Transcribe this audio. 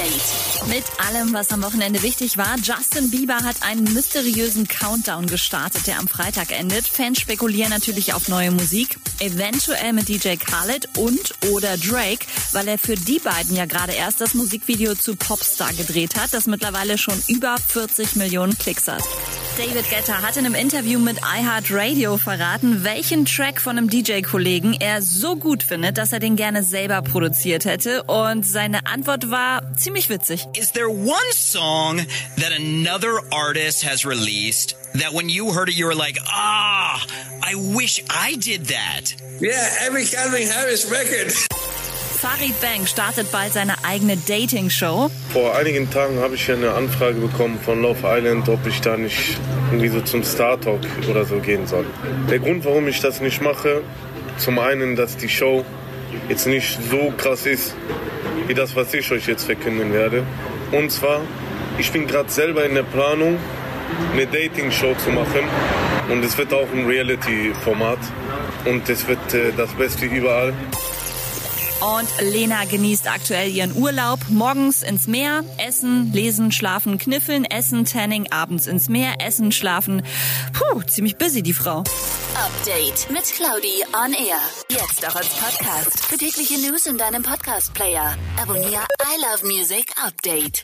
Update. Mit allem, was am Wochenende wichtig war, Justin Bieber hat einen mysteriösen Countdown gestartet, der am Freitag endet. Fans spekulieren natürlich auf neue Musik, eventuell mit DJ Khaled und oder Drake, weil er für die beiden ja gerade erst das Musikvideo zu Popstar gedreht hat, das mittlerweile schon über 40 Millionen Klicks hat. David Guetta hat in einem Interview mit iHeartRadio verraten, welchen Track von einem DJ-Kollegen er so gut findet, dass er den gerne selber produziert hätte. Und seine Antwort war ziemlich witzig. Is there one song that another artist has released that when you heard it, you were like, ah, I wish I did that? Yeah, every Calvin Harris record. Farid Bang startet bald seine eigene Dating-Show. Vor einigen Tagen habe ich eine Anfrage bekommen von Love Island, ob ich da nicht irgendwie so zum Star Talk oder so gehen soll. Der Grund, warum ich das nicht mache, zum einen, dass die Show jetzt nicht so krass ist, wie das, was ich euch jetzt verkünden werde. Und zwar, ich bin gerade selber in der Planung, eine Dating-Show zu machen. Und es wird auch ein Reality-Format. Und es wird äh, das Beste überall. Und Lena genießt aktuell ihren Urlaub. Morgens ins Meer, essen, lesen, schlafen, kniffeln, essen, tanning, abends ins Meer, essen, schlafen. Puh, ziemlich busy die Frau. Update mit Claudi on Air. Jetzt auch als Podcast. Für tägliche News in deinem Podcast-Player. Abonniere I Love Music Update.